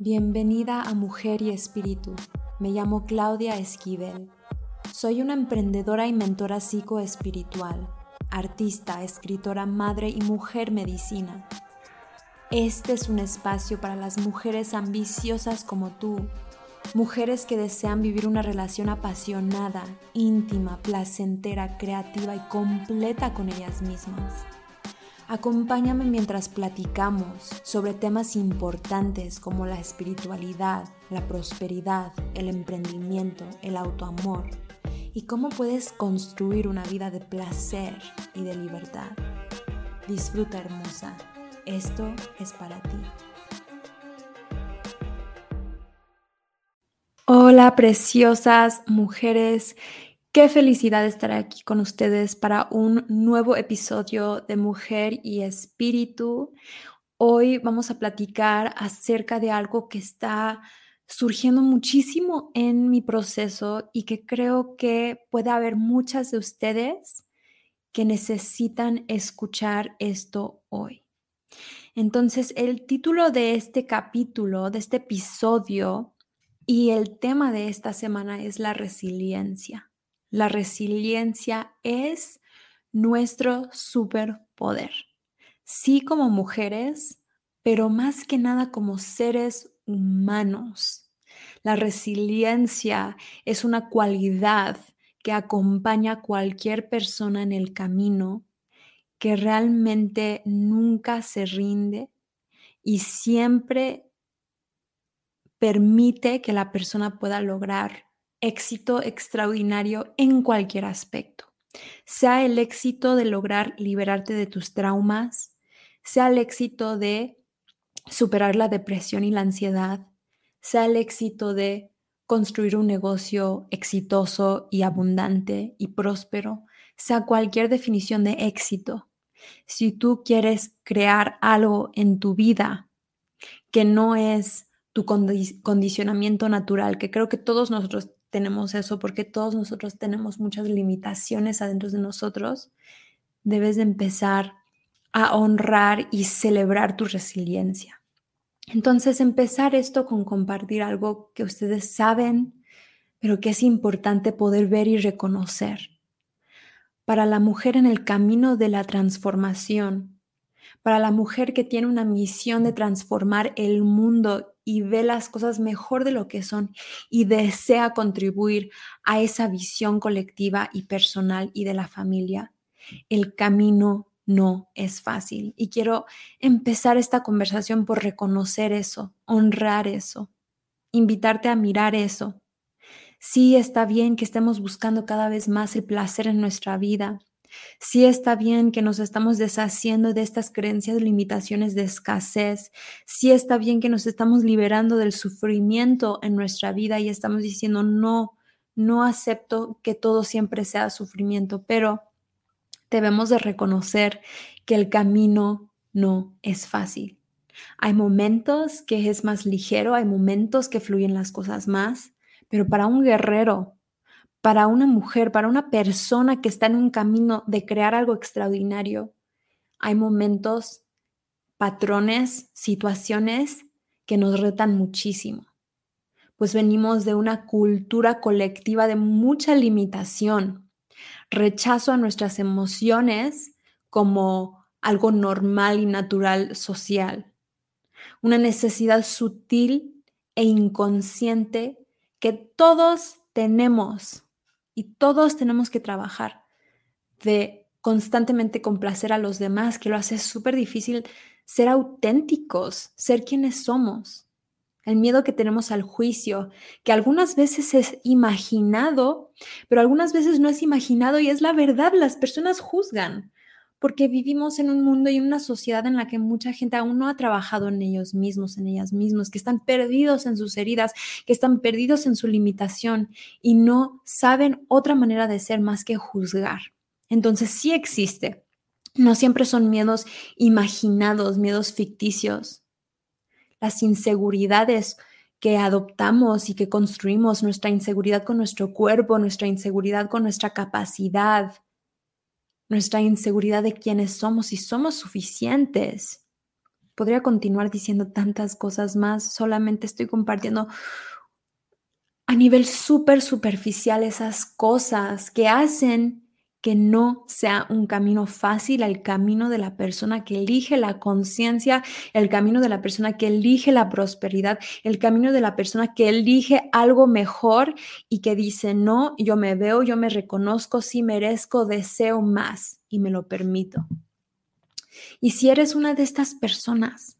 Bienvenida a Mujer y Espíritu. Me llamo Claudia Esquivel. Soy una emprendedora y mentora psicoespiritual, artista, escritora, madre y mujer medicina. Este es un espacio para las mujeres ambiciosas como tú, mujeres que desean vivir una relación apasionada, íntima, placentera, creativa y completa con ellas mismas. Acompáñame mientras platicamos sobre temas importantes como la espiritualidad, la prosperidad, el emprendimiento, el autoamor y cómo puedes construir una vida de placer y de libertad. Disfruta hermosa, esto es para ti. Hola preciosas mujeres Qué felicidad estar aquí con ustedes para un nuevo episodio de Mujer y Espíritu. Hoy vamos a platicar acerca de algo que está surgiendo muchísimo en mi proceso y que creo que puede haber muchas de ustedes que necesitan escuchar esto hoy. Entonces, el título de este capítulo, de este episodio y el tema de esta semana es la resiliencia. La resiliencia es nuestro superpoder. Sí como mujeres, pero más que nada como seres humanos. La resiliencia es una cualidad que acompaña a cualquier persona en el camino, que realmente nunca se rinde y siempre permite que la persona pueda lograr éxito extraordinario en cualquier aspecto. Sea el éxito de lograr liberarte de tus traumas, sea el éxito de superar la depresión y la ansiedad, sea el éxito de construir un negocio exitoso y abundante y próspero, sea cualquier definición de éxito. Si tú quieres crear algo en tu vida que no es tu condicionamiento natural, que creo que todos nosotros tenemos eso, porque todos nosotros tenemos muchas limitaciones adentro de nosotros, debes de empezar a honrar y celebrar tu resiliencia. Entonces, empezar esto con compartir algo que ustedes saben, pero que es importante poder ver y reconocer. Para la mujer en el camino de la transformación, para la mujer que tiene una misión de transformar el mundo y ve las cosas mejor de lo que son y desea contribuir a esa visión colectiva y personal y de la familia, el camino no es fácil. Y quiero empezar esta conversación por reconocer eso, honrar eso, invitarte a mirar eso. Sí está bien que estemos buscando cada vez más el placer en nuestra vida, Sí está bien que nos estamos deshaciendo de estas creencias, limitaciones de escasez. Sí está bien que nos estamos liberando del sufrimiento en nuestra vida y estamos diciendo, no, no acepto que todo siempre sea sufrimiento, pero debemos de reconocer que el camino no es fácil. Hay momentos que es más ligero, hay momentos que fluyen las cosas más, pero para un guerrero para una mujer, para una persona que está en un camino de crear algo extraordinario, hay momentos, patrones, situaciones que nos retan muchísimo. Pues venimos de una cultura colectiva de mucha limitación, rechazo a nuestras emociones como algo normal y natural social, una necesidad sutil e inconsciente que todos tenemos y todos tenemos que trabajar de constantemente complacer a los demás, que lo hace súper difícil ser auténticos, ser quienes somos. El miedo que tenemos al juicio, que algunas veces es imaginado, pero algunas veces no es imaginado y es la verdad, las personas juzgan porque vivimos en un mundo y una sociedad en la que mucha gente aún no ha trabajado en ellos mismos, en ellas mismas, que están perdidos en sus heridas, que están perdidos en su limitación y no saben otra manera de ser más que juzgar. Entonces sí existe. No siempre son miedos imaginados, miedos ficticios. Las inseguridades que adoptamos y que construimos, nuestra inseguridad con nuestro cuerpo, nuestra inseguridad con nuestra capacidad, nuestra inseguridad de quiénes somos y somos suficientes. Podría continuar diciendo tantas cosas más, solamente estoy compartiendo a nivel súper superficial esas cosas que hacen que no sea un camino fácil el camino de la persona que elige la conciencia, el camino de la persona que elige la prosperidad, el camino de la persona que elige algo mejor y que dice, no, yo me veo, yo me reconozco, sí merezco, deseo más y me lo permito. Y si eres una de estas personas,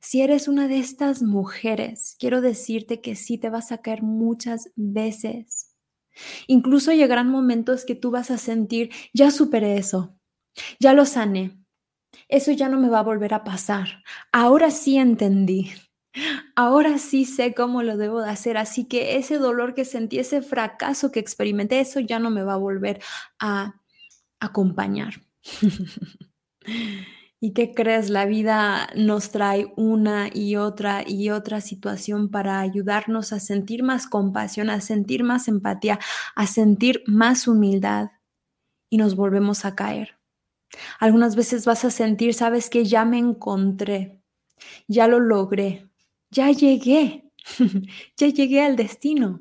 si eres una de estas mujeres, quiero decirte que sí te vas a caer muchas veces Incluso llegarán momentos que tú vas a sentir, ya superé eso, ya lo sané, eso ya no me va a volver a pasar, ahora sí entendí, ahora sí sé cómo lo debo de hacer, así que ese dolor que sentí, ese fracaso que experimenté, eso ya no me va a volver a acompañar. ¿Y qué crees? La vida nos trae una y otra y otra situación para ayudarnos a sentir más compasión, a sentir más empatía, a sentir más humildad y nos volvemos a caer. Algunas veces vas a sentir, sabes que ya me encontré, ya lo logré, ya llegué, ya llegué al destino.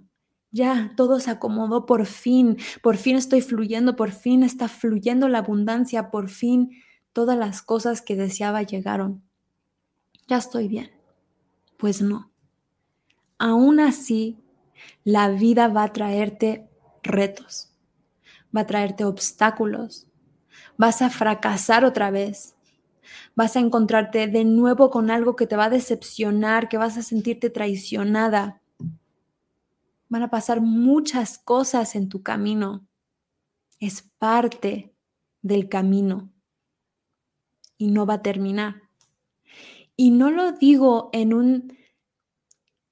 Ya, todo se acomodó por fin, por fin estoy fluyendo, por fin está fluyendo la abundancia, por fin todas las cosas que deseaba llegaron. Ya estoy bien. Pues no. Aún así, la vida va a traerte retos, va a traerte obstáculos, vas a fracasar otra vez, vas a encontrarte de nuevo con algo que te va a decepcionar, que vas a sentirte traicionada. Van a pasar muchas cosas en tu camino. Es parte del camino y no va a terminar. Y no lo digo en un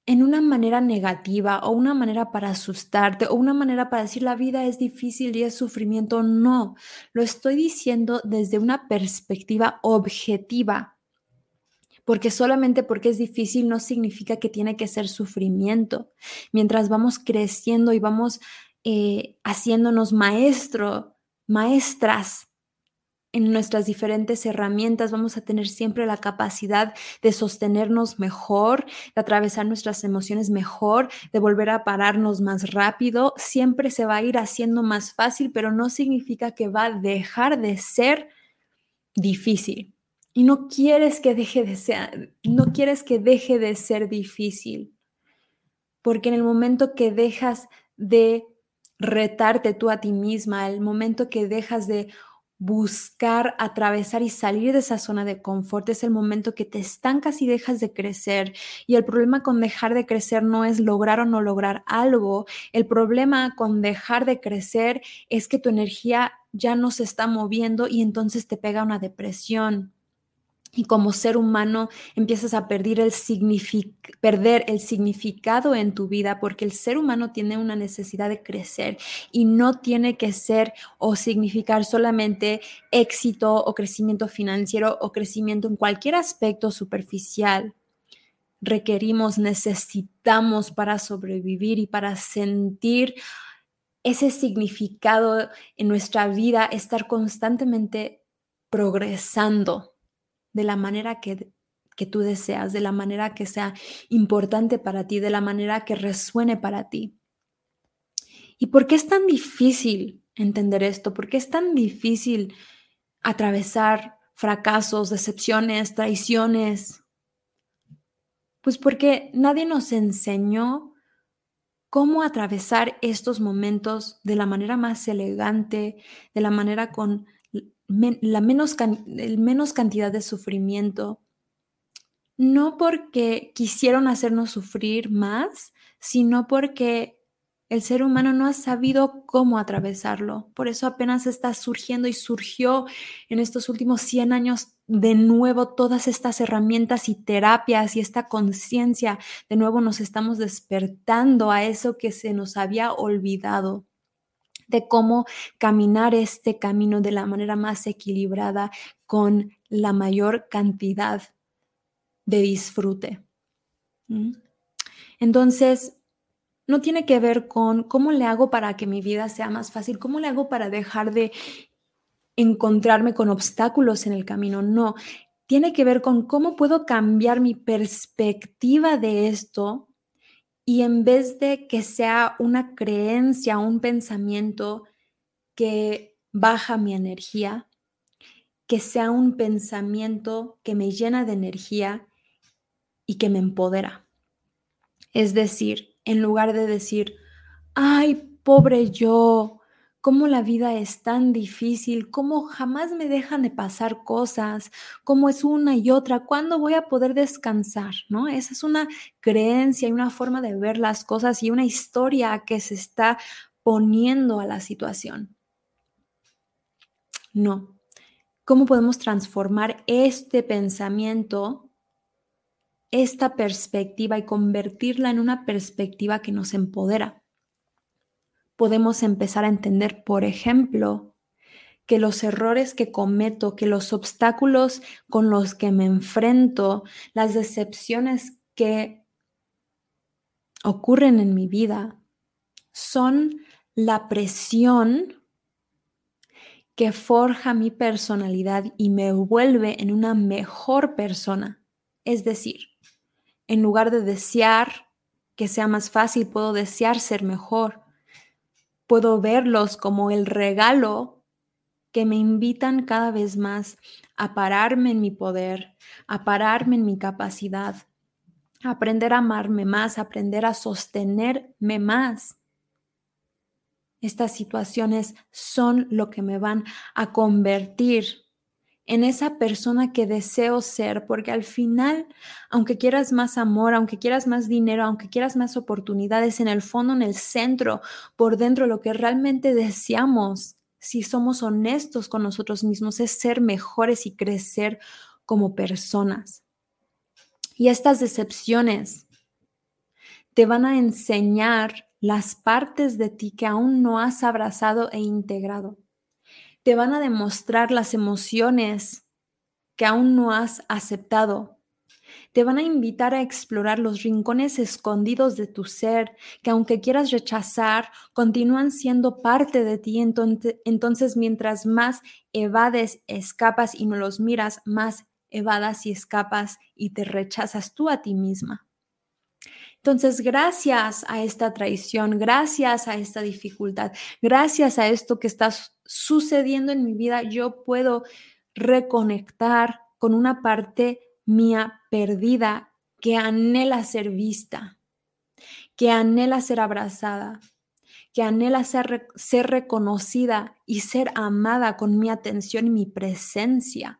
en una manera negativa o una manera para asustarte o una manera para decir la vida es difícil y es sufrimiento. No, lo estoy diciendo desde una perspectiva objetiva. Porque solamente porque es difícil no significa que tiene que ser sufrimiento. Mientras vamos creciendo y vamos eh, haciéndonos maestro, maestras en nuestras diferentes herramientas vamos a tener siempre la capacidad de sostenernos mejor, de atravesar nuestras emociones mejor, de volver a pararnos más rápido. Siempre se va a ir haciendo más fácil, pero no significa que va a dejar de ser difícil. Y no quieres que deje de ser, no quieres que deje de ser difícil. Porque en el momento que dejas de retarte tú a ti misma, el momento que dejas de buscar atravesar y salir de esa zona de confort es el momento que te estancas y dejas de crecer. Y el problema con dejar de crecer no es lograr o no lograr algo. El problema con dejar de crecer es que tu energía ya no se está moviendo y entonces te pega una depresión y como ser humano empiezas a perder el, perder el significado en tu vida porque el ser humano tiene una necesidad de crecer y no tiene que ser o significar solamente éxito o crecimiento financiero o crecimiento en cualquier aspecto superficial. Requerimos, necesitamos para sobrevivir y para sentir ese significado en nuestra vida, estar constantemente progresando de la manera que, que tú deseas, de la manera que sea importante para ti, de la manera que resuene para ti. ¿Y por qué es tan difícil entender esto? ¿Por qué es tan difícil atravesar fracasos, decepciones, traiciones? Pues porque nadie nos enseñó cómo atravesar estos momentos de la manera más elegante, de la manera con la menos, menos cantidad de sufrimiento, no porque quisieron hacernos sufrir más, sino porque el ser humano no ha sabido cómo atravesarlo. Por eso apenas está surgiendo y surgió en estos últimos 100 años de nuevo todas estas herramientas y terapias y esta conciencia. De nuevo nos estamos despertando a eso que se nos había olvidado de cómo caminar este camino de la manera más equilibrada con la mayor cantidad de disfrute. Entonces, no tiene que ver con cómo le hago para que mi vida sea más fácil, cómo le hago para dejar de encontrarme con obstáculos en el camino, no. tiene que ver con cómo puedo cambiar mi perspectiva de esto y en vez de que sea una creencia, un pensamiento que baja mi energía, que sea un pensamiento que me llena de energía y que me empodera. Es decir, en lugar de decir, ay, pobre yo, cómo la vida es tan difícil, cómo jamás me dejan de pasar cosas, cómo es una y otra, cuándo voy a poder descansar, ¿no? Esa es una creencia y una forma de ver las cosas y una historia que se está poniendo a la situación. No. ¿Cómo podemos transformar este pensamiento, esta perspectiva y convertirla en una perspectiva que nos empodera? Podemos empezar a entender, por ejemplo, que los errores que cometo, que los obstáculos con los que me enfrento, las decepciones que ocurren en mi vida, son la presión que forja mi personalidad y me vuelve en una mejor persona. Es decir, en lugar de desear que sea más fácil, puedo desear ser mejor puedo verlos como el regalo que me invitan cada vez más a pararme en mi poder, a pararme en mi capacidad, a aprender a amarme más, a aprender a sostenerme más. Estas situaciones son lo que me van a convertir en esa persona que deseo ser, porque al final, aunque quieras más amor, aunque quieras más dinero, aunque quieras más oportunidades, en el fondo, en el centro, por dentro, lo que realmente deseamos, si somos honestos con nosotros mismos, es ser mejores y crecer como personas. Y estas decepciones te van a enseñar las partes de ti que aún no has abrazado e integrado te van a demostrar las emociones que aún no has aceptado. Te van a invitar a explorar los rincones escondidos de tu ser, que aunque quieras rechazar, continúan siendo parte de ti. Entonces, mientras más evades, escapas y no los miras, más evadas y escapas y te rechazas tú a ti misma. Entonces, gracias a esta traición, gracias a esta dificultad, gracias a esto que está sucediendo en mi vida, yo puedo reconectar con una parte mía perdida que anhela ser vista, que anhela ser abrazada, que anhela ser, ser reconocida y ser amada con mi atención y mi presencia.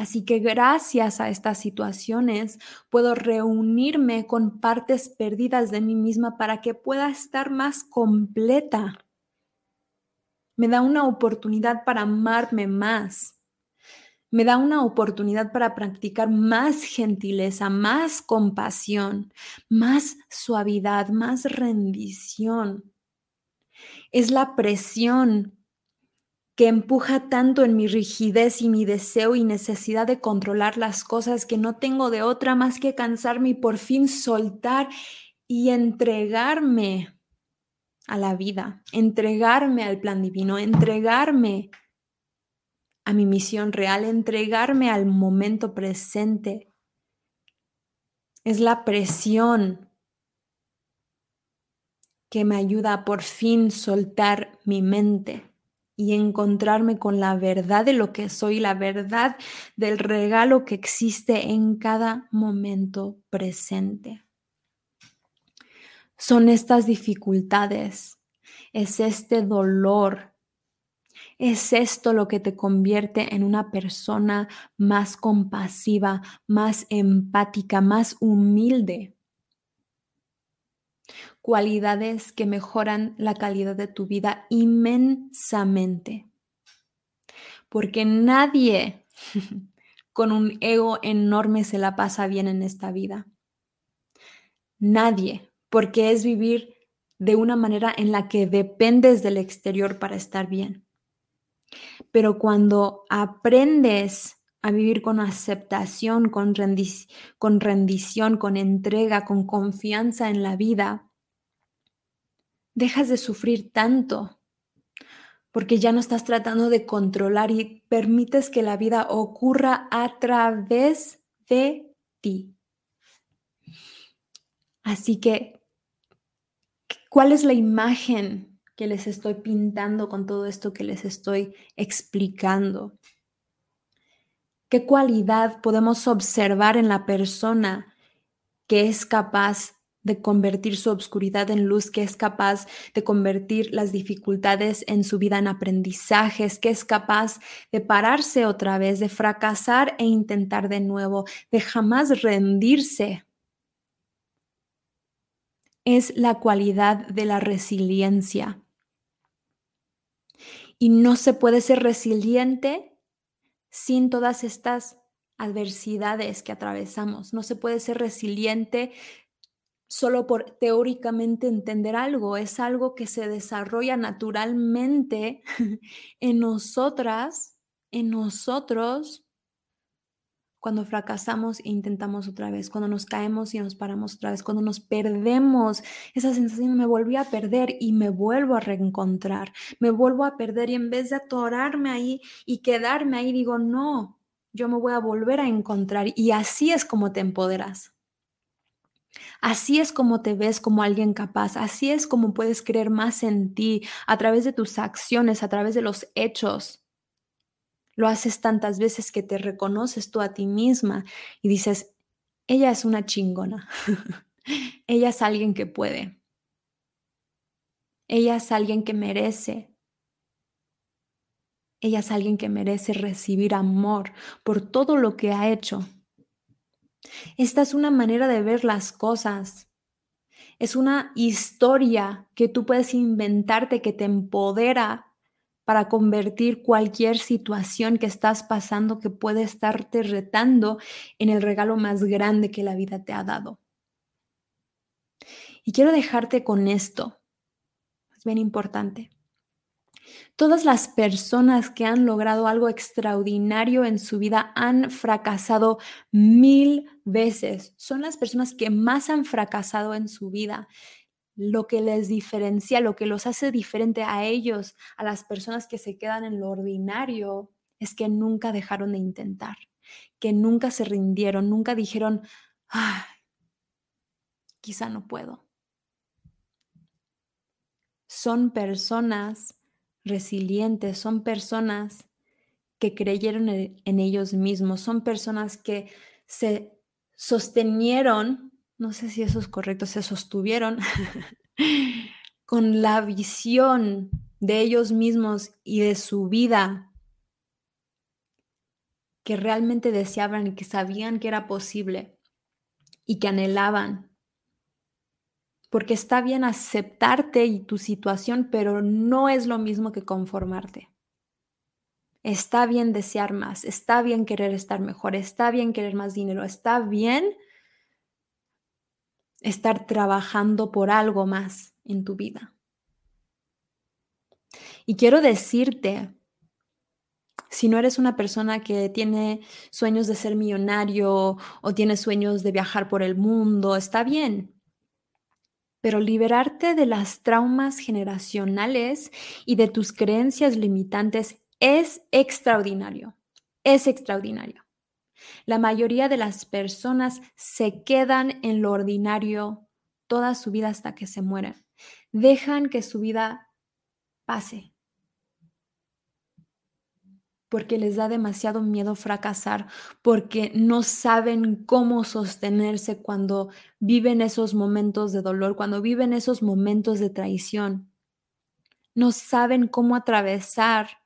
Así que gracias a estas situaciones puedo reunirme con partes perdidas de mí misma para que pueda estar más completa. Me da una oportunidad para amarme más. Me da una oportunidad para practicar más gentileza, más compasión, más suavidad, más rendición. Es la presión que empuja tanto en mi rigidez y mi deseo y necesidad de controlar las cosas que no tengo de otra más que cansarme y por fin soltar y entregarme a la vida, entregarme al plan divino, entregarme a mi misión real, entregarme al momento presente. Es la presión que me ayuda a por fin soltar mi mente y encontrarme con la verdad de lo que soy, la verdad del regalo que existe en cada momento presente. Son estas dificultades, es este dolor, es esto lo que te convierte en una persona más compasiva, más empática, más humilde cualidades que mejoran la calidad de tu vida inmensamente. Porque nadie con un ego enorme se la pasa bien en esta vida. Nadie, porque es vivir de una manera en la que dependes del exterior para estar bien. Pero cuando aprendes a vivir con aceptación, con, con rendición, con entrega, con confianza en la vida, dejas de sufrir tanto, porque ya no estás tratando de controlar y permites que la vida ocurra a través de ti. Así que, ¿cuál es la imagen que les estoy pintando con todo esto que les estoy explicando? ¿Qué cualidad podemos observar en la persona que es capaz de convertir su obscuridad en luz, que es capaz de convertir las dificultades en su vida en aprendizajes, que es capaz de pararse otra vez, de fracasar e intentar de nuevo, de jamás rendirse. Es la cualidad de la resiliencia. Y no se puede ser resiliente sin todas estas adversidades que atravesamos. No se puede ser resiliente solo por teóricamente entender algo, es algo que se desarrolla naturalmente en nosotras, en nosotros, cuando fracasamos e intentamos otra vez, cuando nos caemos y nos paramos otra vez, cuando nos perdemos, esa sensación me volví a perder y me vuelvo a reencontrar, me vuelvo a perder y en vez de atorarme ahí y quedarme ahí, digo, no, yo me voy a volver a encontrar y así es como te empoderas. Así es como te ves como alguien capaz, así es como puedes creer más en ti a través de tus acciones, a través de los hechos. Lo haces tantas veces que te reconoces tú a ti misma y dices, ella es una chingona, ella es alguien que puede, ella es alguien que merece, ella es alguien que merece recibir amor por todo lo que ha hecho. Esta es una manera de ver las cosas. Es una historia que tú puedes inventarte que te empodera para convertir cualquier situación que estás pasando que puede estarte retando en el regalo más grande que la vida te ha dado. Y quiero dejarte con esto. Es bien importante. Todas las personas que han logrado algo extraordinario en su vida han fracasado mil veces. Son las personas que más han fracasado en su vida. Lo que les diferencia, lo que los hace diferente a ellos, a las personas que se quedan en lo ordinario, es que nunca dejaron de intentar, que nunca se rindieron, nunca dijeron, Ay, quizá no puedo. Son personas resilientes, son personas que creyeron en ellos mismos, son personas que se sostenieron, no sé si eso es correcto, se sostuvieron con la visión de ellos mismos y de su vida que realmente deseaban y que sabían que era posible y que anhelaban porque está bien aceptarte y tu situación, pero no es lo mismo que conformarte. Está bien desear más, está bien querer estar mejor, está bien querer más dinero, está bien estar trabajando por algo más en tu vida. Y quiero decirte, si no eres una persona que tiene sueños de ser millonario o tiene sueños de viajar por el mundo, está bien pero liberarte de las traumas generacionales y de tus creencias limitantes es extraordinario, es extraordinario. La mayoría de las personas se quedan en lo ordinario toda su vida hasta que se mueren. Dejan que su vida pase, porque les da demasiado miedo fracasar, porque no saben cómo sostenerse cuando viven esos momentos de dolor, cuando viven esos momentos de traición. No saben cómo atravesar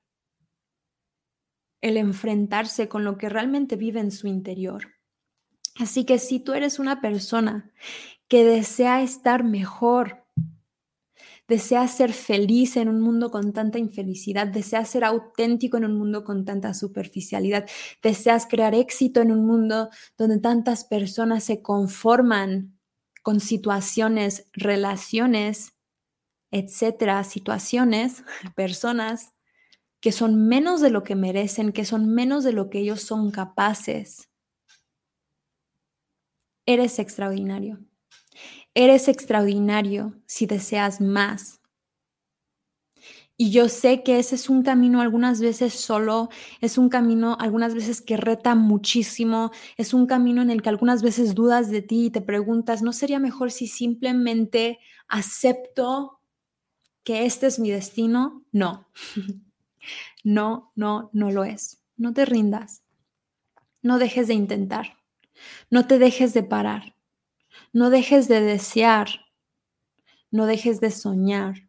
el enfrentarse con lo que realmente vive en su interior. Así que si tú eres una persona que desea estar mejor, deseas ser feliz en un mundo con tanta infelicidad, deseas ser auténtico en un mundo con tanta superficialidad, deseas crear éxito en un mundo donde tantas personas se conforman con situaciones, relaciones, etcétera, situaciones, personas que son menos de lo que merecen, que son menos de lo que ellos son capaces. Eres extraordinario. Eres extraordinario si deseas más. Y yo sé que ese es un camino algunas veces solo, es un camino algunas veces que reta muchísimo, es un camino en el que algunas veces dudas de ti y te preguntas, ¿no sería mejor si simplemente acepto que este es mi destino? No, no, no, no lo es. No te rindas, no dejes de intentar, no te dejes de parar, no dejes de desear, no dejes de soñar.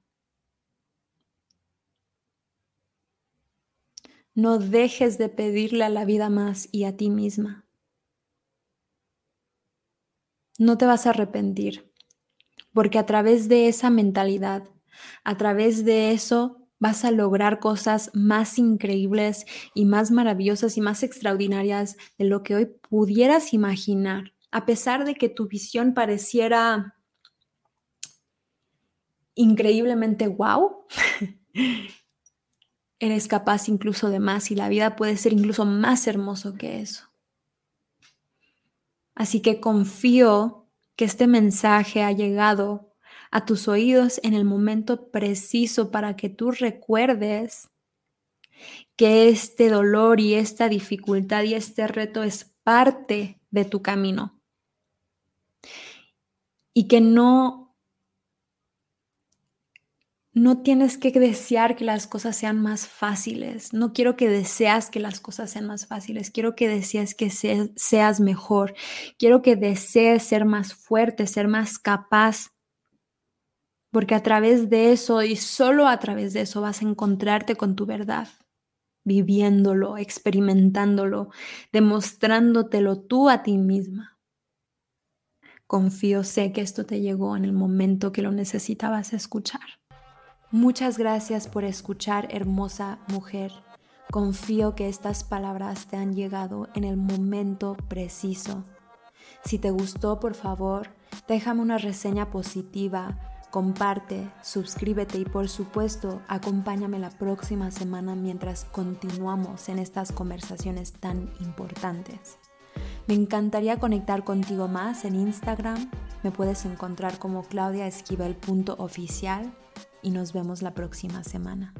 No dejes de pedirle a la vida más y a ti misma. No te vas a arrepentir, porque a través de esa mentalidad, a través de eso, vas a lograr cosas más increíbles y más maravillosas y más extraordinarias de lo que hoy pudieras imaginar, a pesar de que tu visión pareciera increíblemente wow. eres capaz incluso de más y la vida puede ser incluso más hermoso que eso. Así que confío que este mensaje ha llegado a tus oídos en el momento preciso para que tú recuerdes que este dolor y esta dificultad y este reto es parte de tu camino. Y que no no tienes que desear que las cosas sean más fáciles. No quiero que deseas que las cosas sean más fáciles. Quiero que desees que seas mejor. Quiero que desees ser más fuerte, ser más capaz. Porque a través de eso y solo a través de eso vas a encontrarte con tu verdad, viviéndolo, experimentándolo, demostrándotelo tú a ti misma. Confío, sé que esto te llegó en el momento que lo necesitabas escuchar. Muchas gracias por escuchar, hermosa mujer. Confío que estas palabras te han llegado en el momento preciso. Si te gustó, por favor, déjame una reseña positiva, comparte, suscríbete y por supuesto, acompáñame la próxima semana mientras continuamos en estas conversaciones tan importantes. Me encantaría conectar contigo más en Instagram. Me puedes encontrar como claudiaesquivel.oficial y nos vemos la próxima semana.